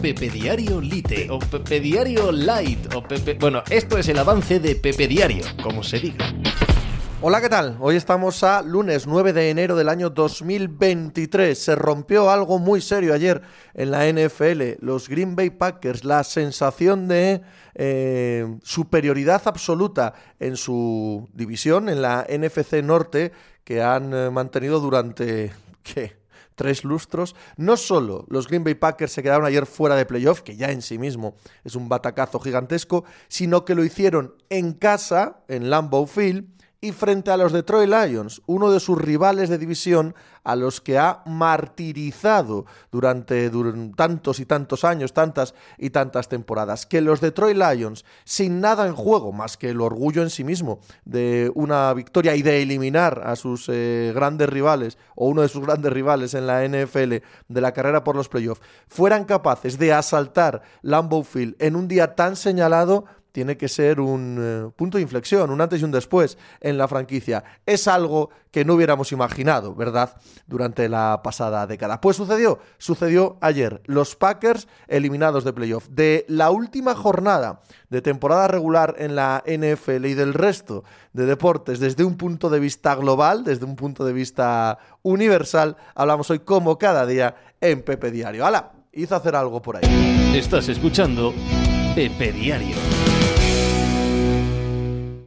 Pepe Diario Lite o Pepe Diario Light o Pepe... Bueno, esto es el avance de Pepe Diario, como se diga. Hola, ¿qué tal? Hoy estamos a lunes 9 de enero del año 2023. Se rompió algo muy serio ayer en la NFL. Los Green Bay Packers, la sensación de eh, superioridad absoluta en su división, en la NFC Norte, que han eh, mantenido durante... ¿qué? Tres lustros. No solo los Green Bay Packers se quedaron ayer fuera de playoff, que ya en sí mismo es un batacazo gigantesco, sino que lo hicieron en casa, en Lambeau Field, y frente a los Detroit Lions, uno de sus rivales de división a los que ha martirizado durante, tantos y tantos años, tantas y tantas temporadas. Que los Detroit Lions, sin nada en juego más que el orgullo en sí mismo de una victoria y de eliminar a sus eh, grandes rivales o uno de sus grandes rivales en la NFL de la carrera por los playoffs, fueran capaces de asaltar Lambeau Field en un día tan señalado tiene que ser un eh, punto de inflexión, un antes y un después en la franquicia. Es algo que no hubiéramos imaginado, ¿verdad?, durante la pasada década. Pues sucedió, sucedió ayer. Los Packers eliminados de playoff. De la última jornada de temporada regular en la NFL y del resto de deportes desde un punto de vista global, desde un punto de vista universal, hablamos hoy como cada día en Pepe Diario. ¡Hala! Hizo hacer algo por ahí. Estás escuchando Pepe Diario.